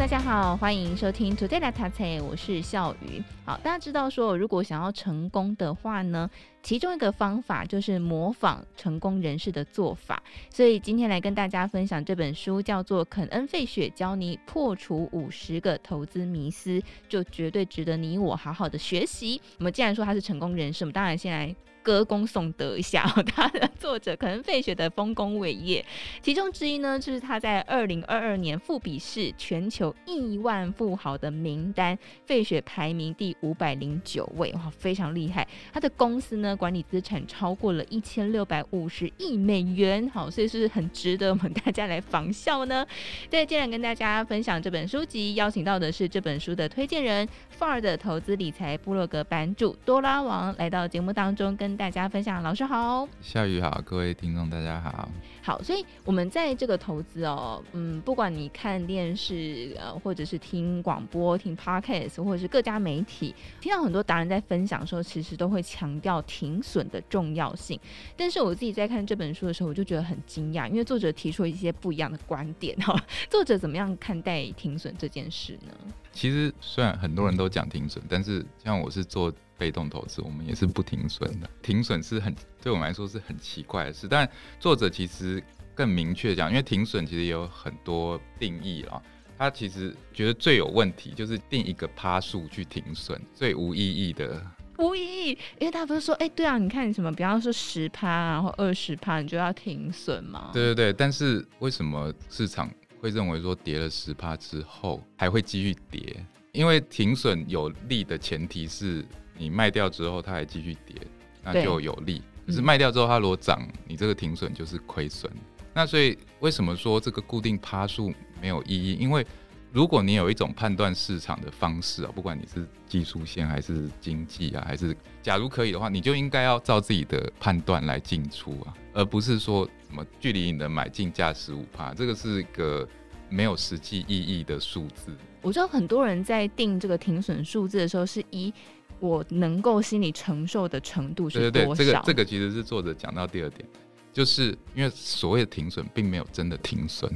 大家好，欢迎收听 Today 来读册，我是笑鱼。好，大家知道说，如果想要成功的话呢，其中一个方法就是模仿成功人士的做法。所以今天来跟大家分享这本书，叫做《肯恩·费雪教你破除五十个投资迷思》，就绝对值得你我好好的学习。我们既然说他是成功人士，我们当然先来。歌功颂德一下，他的作者可能费雪的丰功伟业，其中之一呢，就是他在二零二二年富比士全球亿万富豪的名单，费雪排名第五百零九位，哇，非常厉害。他的公司呢，管理资产超过了一千六百五十亿美元，好，所以是很值得我们大家来仿效呢？对，今天跟大家分享这本书籍，邀请到的是这本书的推荐人，范儿的投资理财部落格版主多拉王来到节目当中跟。跟大家分享，老师好，夏雨好，各位听众大家好。好，所以我们在这个投资哦，嗯，不管你看电视呃，或者是听广播、听 Podcast，或者是各家媒体，听到很多达人在分享的时候，其实都会强调停损的重要性。但是我自己在看这本书的时候，我就觉得很惊讶，因为作者提出了一些不一样的观点哈。作者怎么样看待停损这件事呢？其实虽然很多人都讲停损，但是像我是做。被动投资，我们也是不停损的。停损是很对我们来说是很奇怪的事，但作者其实更明确讲，因为停损其实也有很多定义啊。他其实觉得最有问题就是定一个趴数去停损，最无意义的。无意义，因为他不是说，哎、欸，对啊，你看你什么，比方说十趴，然后二十趴，你就要停损吗？对对对，但是为什么市场会认为说跌了十趴之后还会继续跌？因为停损有利的前提是。你卖掉之后，它还继续跌，那就有利。可是卖掉之后，它如果涨，你这个停损就是亏损。那所以为什么说这个固定趴数没有意义？因为如果你有一种判断市场的方式啊，不管你是技术线还是经济啊，还是假如可以的话，你就应该要照自己的判断来进出啊，而不是说什么距离你的买进价十五趴，这个是一个没有实际意义的数字。我知道很多人在定这个停损数字的时候是以。我能够心理承受的程度是多少？对对对，这个这个其实是作者讲到第二点，就是因为所谓的停损并没有真的停损，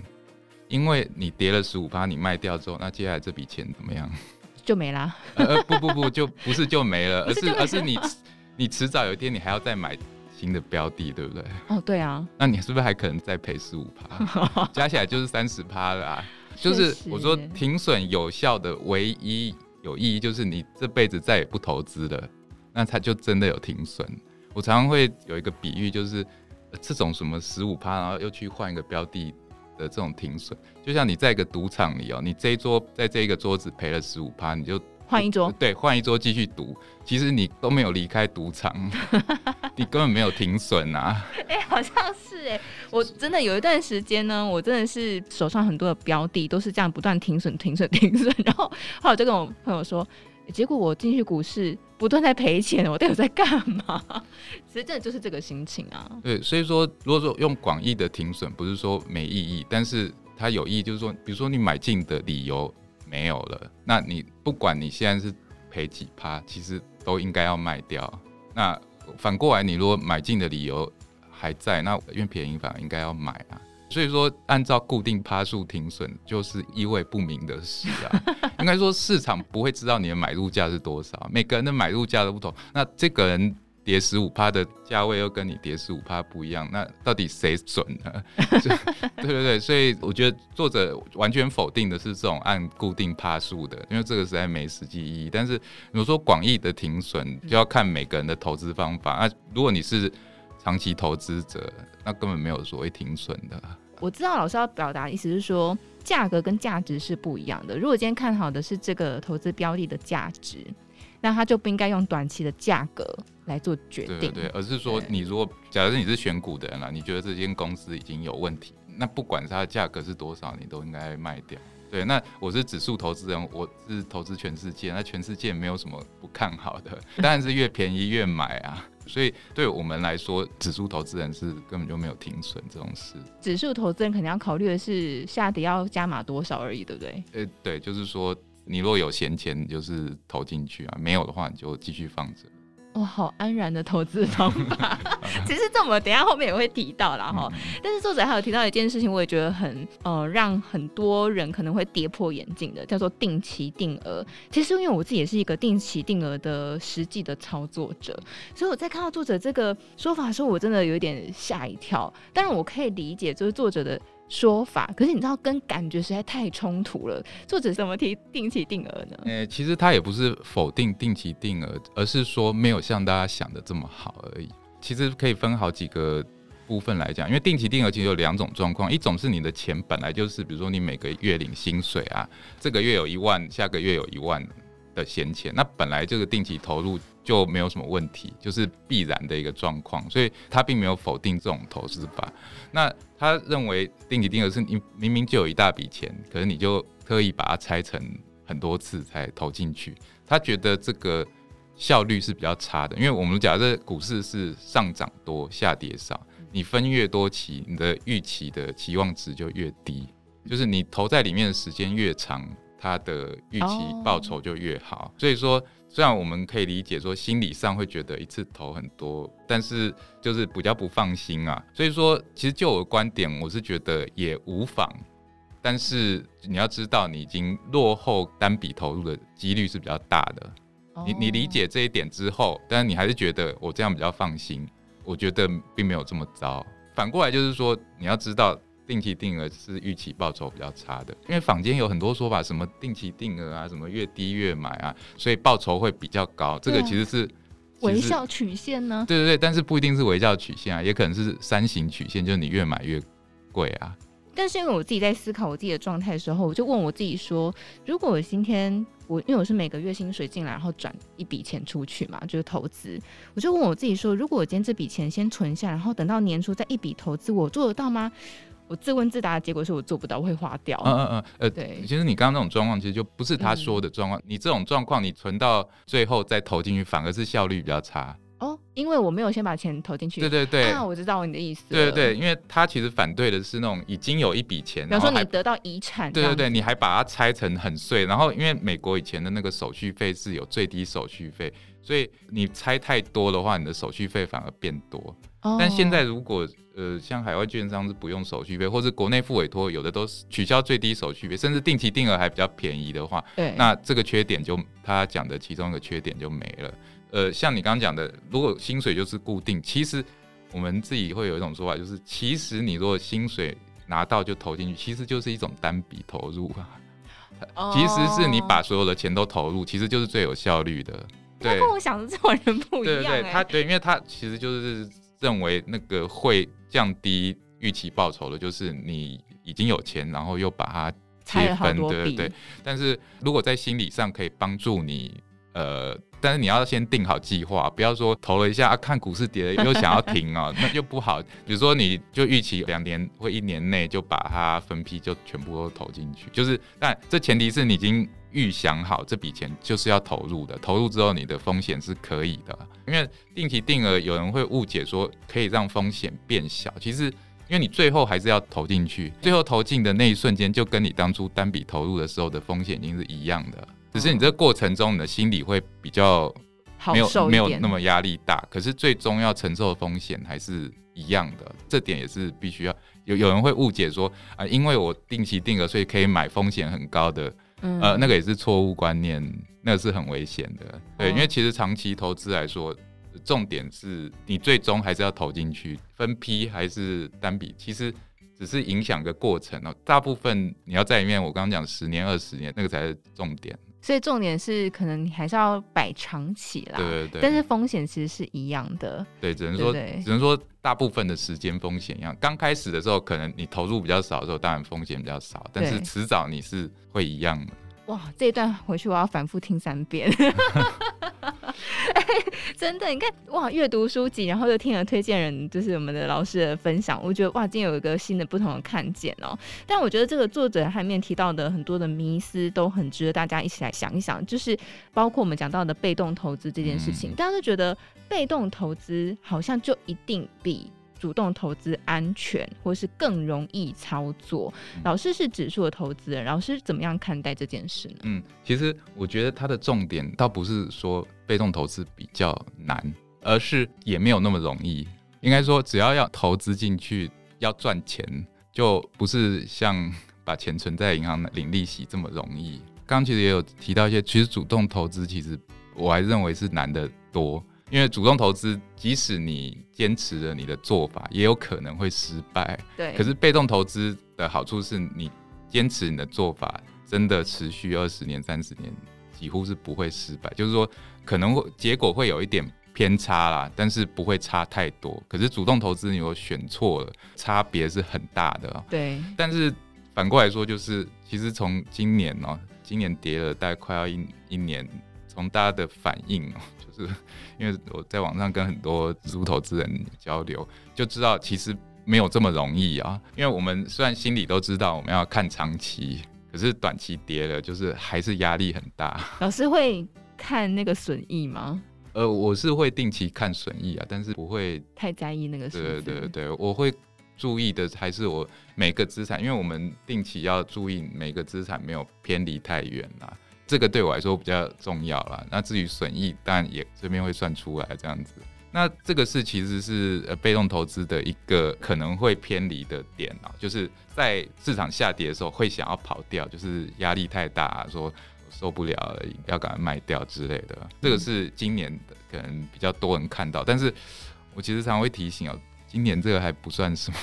因为你跌了十五趴，你卖掉之后，那接下来这笔钱怎么样？就没啦。呃不不不，就不是 就没了，而是而是你你迟早有一天你还要再买新的标的，对不对？哦，对啊。那你是不是还可能再赔十五趴？加起来就是三十趴了啊！就是我说停损有效的唯一。有意义就是你这辈子再也不投资了，那它就真的有停损。我常常会有一个比喻，就是这种什么十五趴，然后又去换一个标的的这种停损，就像你在一个赌场里哦，你这一桌在这一个桌子赔了十五趴，你就换一桌，对，换一桌继续赌。其实你都没有离开赌场，你根本没有停损啊。哎、欸，好像是哎，我真的有一段时间呢，我真的是手上很多的标的都是这样不断停损、停损、停损，然后后来我就跟我朋友说，结果我进去股市不断在赔钱，我到底在干嘛？其实真的就是这个心情啊。对，所以说如果说用广义的停损，不是说没意义，但是它有意义，就是说，比如说你买进的理由没有了，那你不管你现在是赔几趴，其实。都应该要卖掉。那反过来，你如果买进的理由还在，那因为便宜反而应该要买啊。所以说，按照固定趴数停损，就是意味不明的事啊。应该说，市场不会知道你的买入价是多少，每个人的买入价都不同。那这个人。跌十五趴的价位又跟你跌十五趴不一样，那到底谁准呢？对对对，所以我觉得作者完全否定的是这种按固定趴数的，因为这个实在没实际意义。但是如果说广义的停损，就要看每个人的投资方法。那如果你是长期投资者，那根本没有所谓停损的。我知道老师要表达的意思是说，价格跟价值是不一样的。如果今天看好的是这个投资标的的价值。那他就不应该用短期的价格来做决定，对，对，对，而是说，你如果假设你是选股的人了，你觉得这间公司已经有问题，那不管它的价格是多少，你都应该卖掉。对，那我是指数投资人，我是投资全世界，那全世界没有什么不看好的，当然是越便宜越买啊。所以对我们来说，指数投资人是根本就没有停损这种事。指数投资人肯定要考虑的是下跌要加码多少而已，对不对？呃，对，就是说。你若有闲钱，就是投进去啊；没有的话，你就继续放着。哇，好安然的投资方法。其实这我们等一下后面也会提到啦哈。但是作者还有提到一件事情，我也觉得很呃，让很多人可能会跌破眼镜的，叫做定期定额。其实因为我自己也是一个定期定额的实际的操作者，所以我在看到作者这个说法的时候，我真的有点吓一跳。但是我可以理解，就是作者的。说法，可是你知道跟感觉实在太冲突了。作者怎么提定期定额呢？呃、其实他也不是否定定期定额，而是说没有像大家想的这么好而已。其实可以分好几个部分来讲，因为定期定额其实有两种状况，一种是你的钱本来就是，比如说你每个月领薪水啊，这个月有一万，下个月有一万的闲钱，那本来这个定期投入就没有什么问题，就是必然的一个状况，所以他并没有否定这种投资法。那他认为定期定额是你明明就有一大笔钱，可是你就特意把它拆成很多次才投进去。他觉得这个效率是比较差的，因为我们假设股市是上涨多下跌少，你分越多期，你的预期的期望值就越低，就是你投在里面的时间越长，它的预期报酬就越好。所以说。虽然我们可以理解说心理上会觉得一次投很多，但是就是比较不放心啊。所以说，其实就我的观点，我是觉得也无妨。但是你要知道，你已经落后单笔投入的几率是比较大的。你你理解这一点之后，但是你还是觉得我这样比较放心，我觉得并没有这么糟。反过来就是说，你要知道。定期定额是预期报酬比较差的，因为坊间有很多说法，什么定期定额啊，什么越低越买啊，所以报酬会比较高。这个其实是微笑曲线呢？对对对，但是不一定是微笑曲线啊，也可能是三形曲线，就是你越买越贵啊。但是因为我自己在思考我自己的状态的时候，我就问我自己说，如果我今天我因为我是每个月薪水进来，然后转一笔钱出去嘛，就是投资，我就问我自己说，如果我今天这笔钱先存下，然后等到年初再一笔投资，我做得到吗？我自问自答的结果是我做不到，我会花掉。嗯嗯嗯，呃，对，其实你刚刚那种状况，其实就不是他说的状况。嗯、你这种状况，你存到最后再投进去，反而是效率比较差。哦，因为我没有先把钱投进去。对对对。啊，我知道你的意思。对对对，因为他其实反对的是那种已经有一笔钱，比如说你得到遗产。对对对，你还把它拆成很碎，然后因为美国以前的那个手续费是有最低手续费，所以你拆太多的话，你的手续费反而变多。哦。但现在如果呃，像海外券商是不用手续费，或是国内付委托有的都是取消最低手续费，甚至定期定额还比较便宜的话，对，那这个缺点就他讲的其中一个缺点就没了。呃，像你刚刚讲的，如果薪水就是固定，其实我们自己会有一种说法，就是其实你如果薪水拿到就投进去，其实就是一种单笔投入啊。哦，其实是你把所有的钱都投入，其实就是最有效率的。对，跟我想的这种人不一样。对对对，他对，因为他其实就是认为那个会。降低预期报酬的，就是你已经有钱，然后又把它切分，对对对。但是如果在心理上可以帮助你，呃，但是你要先定好计划，不要说投了一下啊，看股市跌了又想要停啊，那就不好。比如说，你就预期两年或一年内就把它分批就全部都投进去，就是，但这前提是你已经。预想好这笔钱就是要投入的，投入之后你的风险是可以的。因为定期定额有人会误解说可以让风险变小，其实因为你最后还是要投进去，最后投进的那一瞬间就跟你当初单笔投入的时候的风险已经是一样的，只是你这个过程中你的心理会比较没有没有那么压力大，可是最终要承受的风险还是一样的，这点也是必须要有有人会误解说啊，因为我定期定额所以可以买风险很高的。呃，那个也是错误观念，那个是很危险的。对，因为其实长期投资来说，重点是你最终还是要投进去，分批还是单笔，其实只是影响个过程哦。大部分你要在里面，我刚刚讲十年、二十年，那个才是重点。所以重点是，可能你还是要摆长期啦。对对对。但是风险其实是一样的。对，只能说，对对对，只能说大部分的时间风险一样。刚开始的时候，可能你投入比较少的时候，当然风险比较少。但是迟早你是会一样的。哇，这一段回去我要反复听三遍。欸、真的，你看哇，阅读书籍，然后又听了推荐人，就是我们的老师的分享，我觉得哇，今天有一个新的不同的看见哦。但我觉得这个作者里面提到的很多的迷思都很值得大家一起来想一想，就是包括我们讲到的被动投资这件事情，嗯、大家都觉得被动投资好像就一定比主动投资安全，或是更容易操作？老师是指数的投资人，老师怎么样看待这件事呢？嗯，其实我觉得它的重点倒不是说被动投资比较难，而是也没有那么容易。应该说，只要要投资进去，要赚钱，就不是像把钱存在银行领利息这么容易。刚刚其实也有提到一些，其实主动投资，其实我还认为是难得多。因为主动投资，即使你坚持了你的做法，也有可能会失败。对。可是被动投资的好处是你坚持你的做法，真的持续二十年、三十年，几乎是不会失败。就是说，可能会结果会有一点偏差啦，但是不会差太多。可是主动投资，你如果选错了，差别是很大的。对。但是反过来说，就是其实从今年哦、喔，今年跌了大概快要一一年，从大家的反应哦、喔。是，因为我在网上跟很多指数投资人交流，就知道其实没有这么容易啊。因为我们虽然心里都知道我们要看长期，可是短期跌了，就是还是压力很大。老师会看那个损益吗？呃，我是会定期看损益啊，但是不会太在意那个损益。对对对，我会注意的还是我每个资产，因为我们定期要注意每个资产没有偏离太远啊。这个对我来说比较重要啦。那至于损益，当然也这边会算出来这样子。那这个是其实是呃被动投资的一个可能会偏离的点啊，就是在市场下跌的时候会想要跑掉，就是压力太大，说受不了了，要赶快卖掉之类的。这个是今年的可能比较多人看到，但是我其实常常会提醒哦，今年这个还不算什么。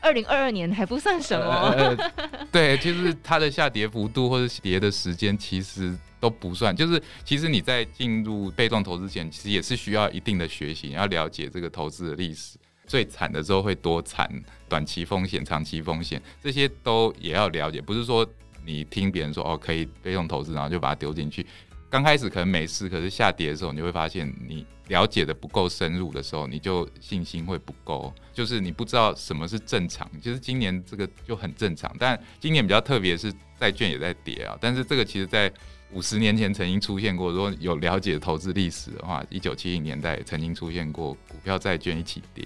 二零二二年还不算什么，对，就是它的下跌幅度或者跌的时间其实都不算。就是其实你在进入被动投资前，其实也是需要一定的学习，要了解这个投资的历史。最惨的时候会多惨，短期风险、长期风险这些都也要了解。不是说你听别人说哦可以被动投资，然后就把它丢进去。刚开始可能没事，可是下跌的时候，你会发现你了解的不够深入的时候，你就信心会不够，就是你不知道什么是正常。其实今年这个就很正常，但今年比较特别是债券也在跌啊。但是这个其实在五十年前曾经出现过，如果有了解投资历史的话，一九七零年代曾经出现过股票债券一起跌，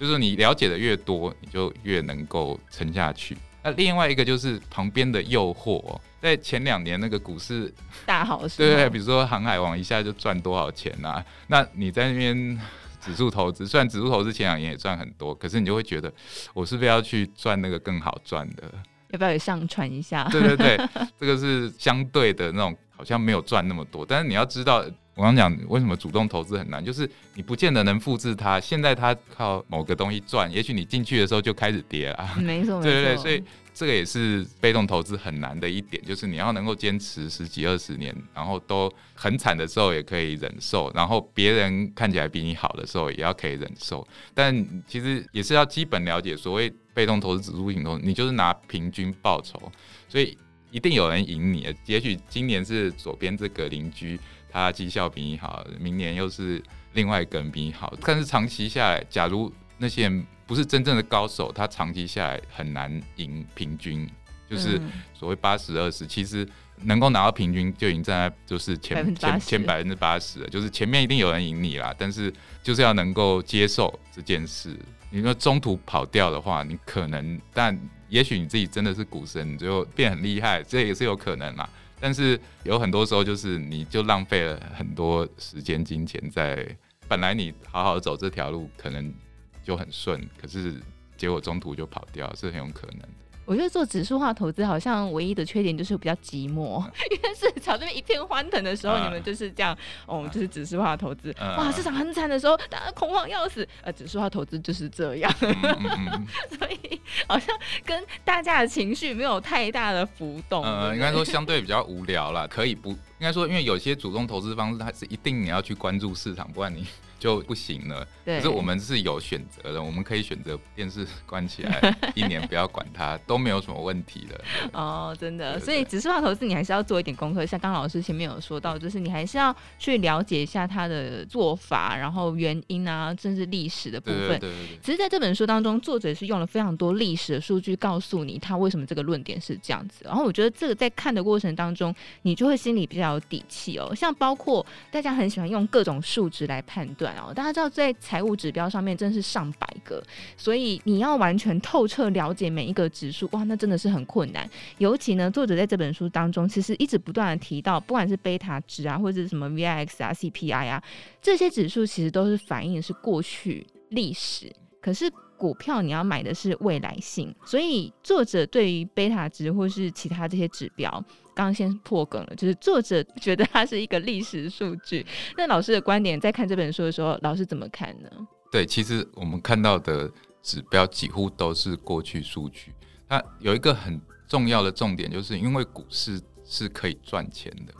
就是你了解的越多，你就越能够撑下去。那另外一个就是旁边的诱惑。在前两年那个股市大好时，对对，比如说航海王一下就赚多少钱啊？那你在那边指数投资，虽然指数投资前两年也赚很多，可是你就会觉得，我是不是要去赚那个更好赚的？要不要也上传一下？对对对，这个是相对的那种，好像没有赚那么多。但是你要知道，我刚讲为什么主动投资很难，就是你不见得能复制它。现在它靠某个东西赚，也许你进去的时候就开始跌了。没错，对对对，所以。这个也是被动投资很难的一点，就是你要能够坚持十几二十年，然后都很惨的时候也可以忍受，然后别人看起来比你好的时候也要可以忍受。但其实也是要基本了解，所谓被动投资指数型投资，你就是拿平均报酬，所以一定有人赢你。也许今年是左边这个邻居，他绩效比你好，明年又是另外一个人比你好，但是长期下来，假如那些人不是真正的高手，他长期下来很难赢平均，就是所谓八十二十，其实能够拿到平均就已经站在就是前前前百分之八十了，就是前面一定有人赢你啦，但是就是要能够接受这件事。你说中途跑掉的话，你可能，但也许你自己真的是股神，你就变很厉害，这也是有可能啦。但是有很多时候就是你就浪费了很多时间金钱在本来你好好走这条路可能。就很顺，可是结果中途就跑掉，是很有可能的。我觉得做指数化投资好像唯一的缺点就是比较寂寞，因为市场这边一片欢腾的时候，啊、你们就是这样，哦，就是指数化投资。啊、哇，市场很惨的时候，大家恐慌要死。呃，指数化投资就是这样，所以好像跟大家的情绪没有太大的浮动。呃，应该说相对比较无聊啦，可以不应该说，因为有些主动投资方式，它是一定你要去关注市场，不然你。就不行了。对，可是我们是有选择的，我们可以选择电视关起来 一年不要管它，都没有什么问题的。哦，真的，所以指数化投资你还是要做一点功课，像刚老师前面有说到，就是你还是要去了解一下他的做法，然后原因啊，甚至历史的部分。对对对对。其实在这本书当中，作者是用了非常多历史的数据告诉你他为什么这个论点是这样子。然后我觉得这个在看的过程当中，你就会心里比较有底气哦。像包括大家很喜欢用各种数值来判断哦，大家知道在财务指标上面真是上百个，所以你要完全透彻了解每一个指数，哇，那真的是很困难。尤其呢，作者在这本书当中其实一直不断的提到，不管是贝塔值啊，或者是什么 VIX 啊、CPI 啊，这些指数其实都是反映的是过去历史，可是。股票你要买的是未来性，所以作者对于贝塔值或是其他这些指标，刚刚先破梗了，就是作者觉得它是一个历史数据。那老师的观点，在看这本书的时候，老师怎么看呢？对，其实我们看到的指标几乎都是过去数据。它有一个很重要的重点，就是因为股市是可以赚钱的，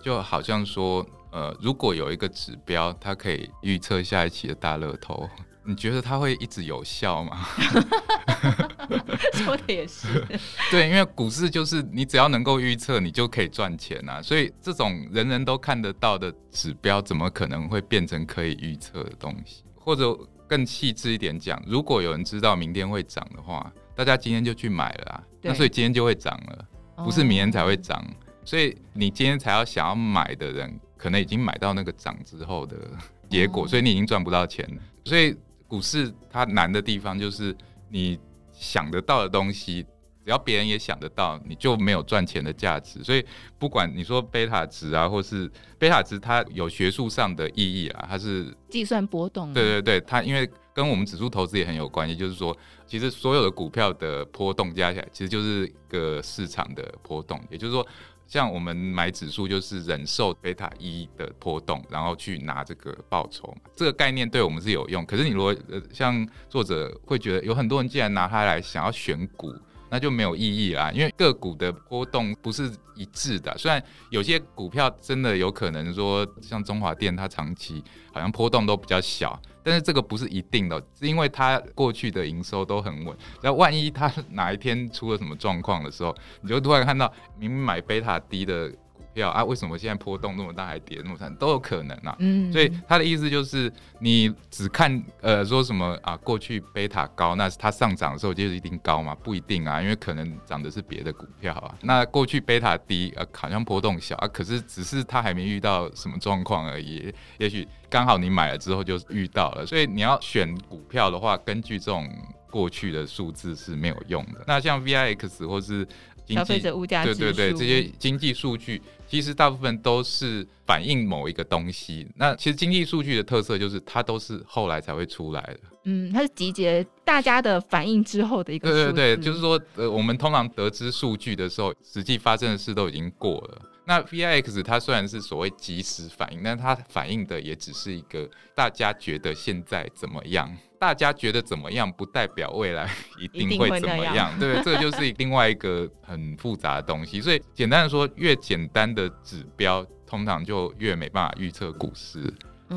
就好像说，呃，如果有一个指标，它可以预测下一期的大乐透。你觉得它会一直有效吗？说的也是。对，因为股市就是你只要能够预测，你就可以赚钱啊。所以这种人人都看得到的指标，怎么可能会变成可以预测的东西？或者更细致一点讲，如果有人知道明天会涨的话，大家今天就去买了啊。那所以今天就会涨了，不是明天才会涨。哦。所以你今天才要想要买的人，可能已经买到那个涨之后的结果，所以你已经赚不到钱了。所以。股市它难的地方就是你想得到的东西，只要别人也想得到，你就没有赚钱的价值。所以不管你说贝塔值啊，或是贝塔值，它有学术上的意义啊，它是计算波动。对对对，它因为跟我们指数投资也很有关系，就是说，其实所有的股票的波动加起来，其实就是一个市场的波动，也就是说。像我们买指数，就是忍受贝塔一的波动，然后去拿这个报酬嘛。这个概念对我们是有用。可是你如果呃，像作者会觉得有很多人既然拿它来想要选股，那就没有意义啦。因为个股的波动不是一致的。虽然有些股票真的有可能说，像中华电，它长期好像波动都比较小。但是这个不是一定的，是因为它过去的营收都很稳。那万一它哪一天出了什么状况的时候，你就突然看到明明买贝塔低的票啊，为什么现在波动那么大，还跌那么惨，都有可能啊。嗯，所以他的意思就是，你只看呃说什么啊，过去贝塔高，那它上涨的时候就是一定高嘛？不一定啊，因为可能涨的是别的股票啊。那过去贝塔低，呃，好像波动小啊，可是只是它还没遇到什么状况而已，也许。刚好你买了之后就遇到了，所以你要选股票的话，根据这种过去的数字是没有用的。那像 VIX 或是消费者物价对对对，这些经济数据其实大部分都是反映某一个东西。那其实经济数据的特色就是它都是后来才会出来的。嗯，它是集结大家的反应之后的一个。对对对，就是说，呃，我们通常得知数据的时候，实际发生的事都已经过了。那 VIX 它虽然是所谓即时反应，但它反映的也只是一个大家觉得现在怎么样，大家觉得怎么样，不代表未来一定会怎么样，样对，这个就是 另外一个很复杂的东西。所以简单的说，越简单的指标，通常就越没办法预测股市。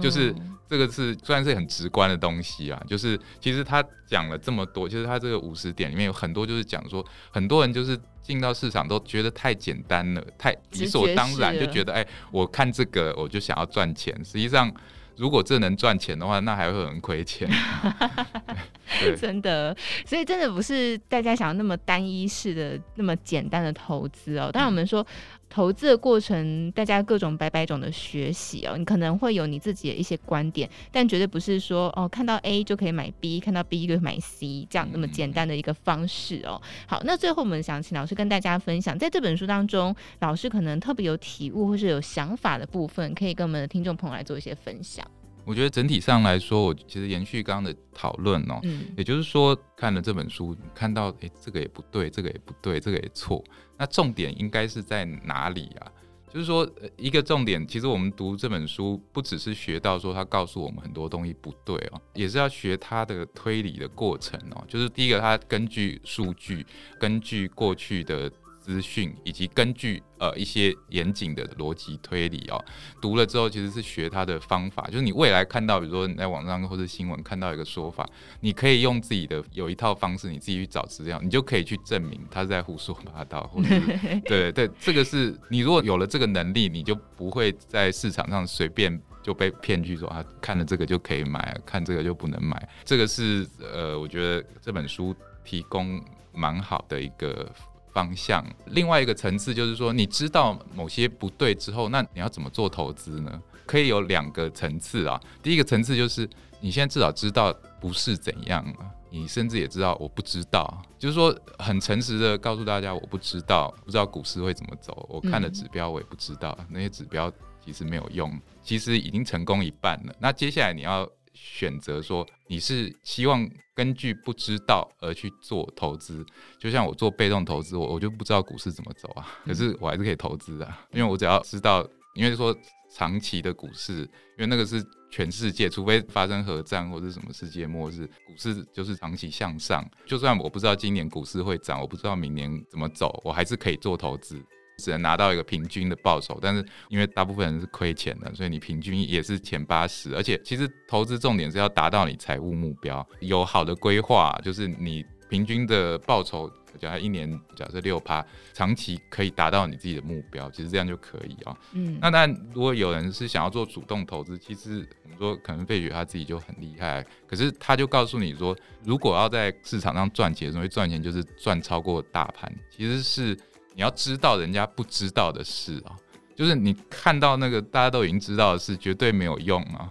就是这个是虽然是很直观的东西啊，就是其实他讲了这么多，就是他这个五十点里面有很多就是讲说，很多人就是进到市场都觉得太简单了，太理所当然，就觉得哎，我看这个我就想要赚钱。实际上，如果这能赚钱的话，那还会很亏钱。真的，所以真的不是大家想要那么单一式的那么简单的投资哦。当然我们说。投资的过程，大家各种百百种的学习哦，你可能会有你自己的一些观点，但绝对不是说哦，看到 A 就可以买 B，看到 B 就买 C 这样那么简单的一个方式哦。好，那最后我们想请老师跟大家分享，在这本书当中，老师可能特别有体悟或是有想法的部分，可以跟我们的听众朋友来做一些分享。我觉得整体上来说，我其实延续刚刚的讨论哦，嗯，也就是说看了这本书，看到诶，这个也不对，这个也不对，这个也错。那重点应该是在哪里啊？就是说，一个重点，其实我们读这本书，不只是学到说他告诉我们很多东西不对哦，也是要学他的推理的过程哦。就是第一个，他根据数据，根据过去的。资讯以及根据呃一些严谨的逻辑推理哦，读了之后其实是学他的方法，就是你未来看到，比如说你在网上或者新闻看到一个说法，你可以用自己的有一套方式，你自己去找资料，你就可以去证明他是在胡说八道，或者 对对，这个是你如果有了这个能力，你就不会在市场上随便就被骗去说啊，看了这个就可以买，看这个就不能买，这个是呃，我觉得这本书提供蛮好的一个。方向。另外一个层次就是说，你知道某些不对之后，那你要怎么做投资呢？可以有两个层次啊。第一个层次就是你现在至少知道不是怎样了，你甚至也知道我不知道，就是说很诚实的告诉大家我不知道，不知道股市会怎么走，我看的指标我也不知道，那些指标其实没有用，其实已经成功一半了。那接下来你要。选择说你是希望根据不知道而去做投资，就像我做被动投资，我我就不知道股市怎么走啊，可是我还是可以投资啊，因为我只要知道，因为说长期的股市，因为那个是全世界，除非发生核战或者什么世界末日，股市就是长期向上。就算我不知道今年股市会涨，我不知道明年怎么走，我还是可以做投资。只能拿到一个平均的报酬，但是因为大部分人是亏钱的，所以你平均也是前八十。而且其实投资重点是要达到你财务目标，有好的规划，就是你平均的报酬，假设一年假设六趴，长期可以达到你自己的目标，其实这样就可以啊。嗯，那但如果有人是想要做主动投资，其实我们说可能费雪他自己就很厉害，可是他就告诉你说，如果要在市场上赚钱，所谓赚钱就是赚超过大盘，其实是。你要知道人家不知道的事啊，就是你看到那个大家都已经知道的事，绝对没有用啊。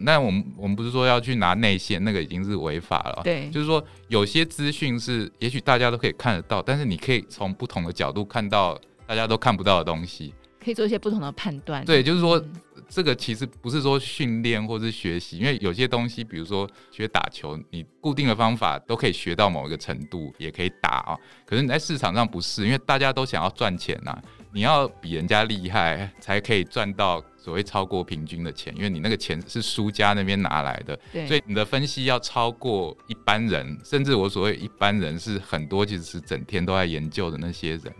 那我们我们不是说要去拿内线，那个已经是违法了。对，就是说有些资讯是也许大家都可以看得到，但是你可以从不同的角度看到大家都看不到的东西，可以做一些不同的判断。对，就是说。嗯这个其实不是说训练或是学习，因为有些东西，比如说学打球，你固定的方法都可以学到某一个程度，也可以打啊。可是你在市场上不是，因为大家都想要赚钱呐，你要比人家厉害才可以赚到所谓超过平均的钱，因为你那个钱是输家那边拿来的，对，所以你的分析要超过一般人，甚至我所谓一般人是很多其实是整天都在研究的那些人。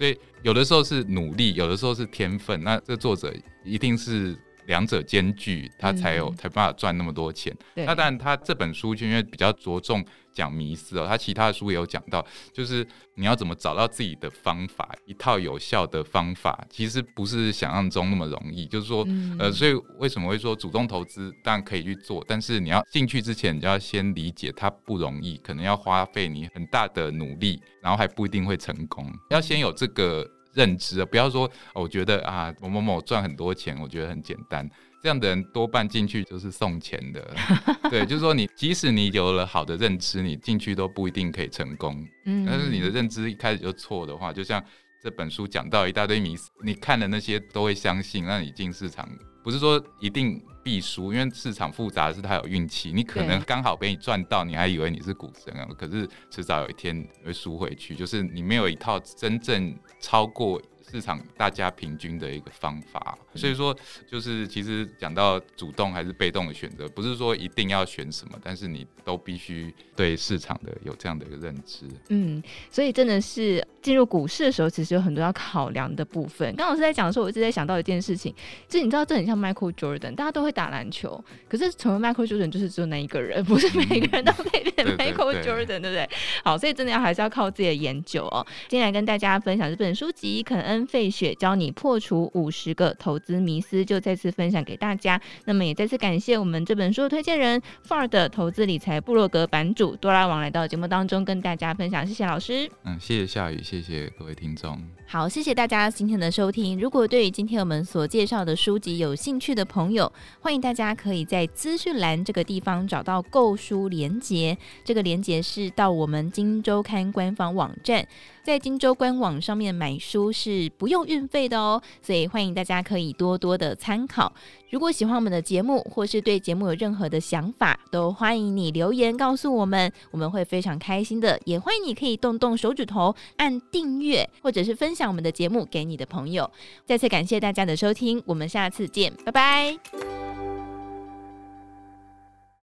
所以有的时候是努力，有的时候是天分。那这作者一定是两者兼具，他才有、嗯、才办法赚那么多钱。对那当然，他这本书就因为比较着重讲迷思哦，他其他的书也有讲到，就是你要怎么找到自己的方法，一套有效的方法，其实不是想象中那么容易。就是说，嗯、呃，所以为什么会说主动投资当然可以去做，但是你要进去之前，你就要先理解它不容易，可能要花费你很大的努力，然后还不一定会成功。要先有这个认知啊，不要说、哦、我觉得啊某某某赚很多钱，我觉得很简单。这样的人多半进去就是送钱的，对，就是说你即使你有了好的认知，你进去都不一定可以成功。嗯，但是你的认知一开始就错的话，就像这本书讲到一大堆迷思，你看的那些都会相信，那你进市场不是说一定必输，因为市场复杂是它有运气，你可能刚好被你赚到，你还以为你是股神啊，可是迟早有一天会输回去，就是你没有一套真正超过。市场大家平均的一个方法，所以说就是其实讲到主动还是被动的选择，不是说一定要选什么，但是你都必须对市场的有这样的一个认知。嗯，所以真的是进入股市的时候，其实有很多要考量的部分。刚老师在讲的时候，我一直在想到一件事情，就是你知道这很像 Michael Jordan，大家都会打篮球，可是成为 Michael Jordan 就是只有那一个人，不是每个人都可以变 Michael Jordan，对不对？好，所以真的要还是要靠自己的研究哦。今天来跟大家分享这本书籍，肯恩。费雪教你破除五十个投资迷思，就再次分享给大家。那么也再次感谢我们这本书的推荐人 FAR 的投资理财部落格版主多拉王来到节目当中跟大家分享。谢谢老师。嗯，谢谢夏雨，谢谢各位听众。好，谢谢大家今天的收听。如果对于今天我们所介绍的书籍有兴趣的朋友，欢迎大家可以在资讯栏这个地方找到购书连接。这个连接是到我们金周刊官方网站。在荆州官网上面买书是不用运费的哦，所以欢迎大家可以多多的参考。如果喜欢我们的节目，或是对节目有任何的想法，都欢迎你留言告诉我们，我们会非常开心的。也欢迎你可以动动手指头按订阅，或者是分享我们的节目给你的朋友。再次感谢大家的收听，我们下次见，拜拜。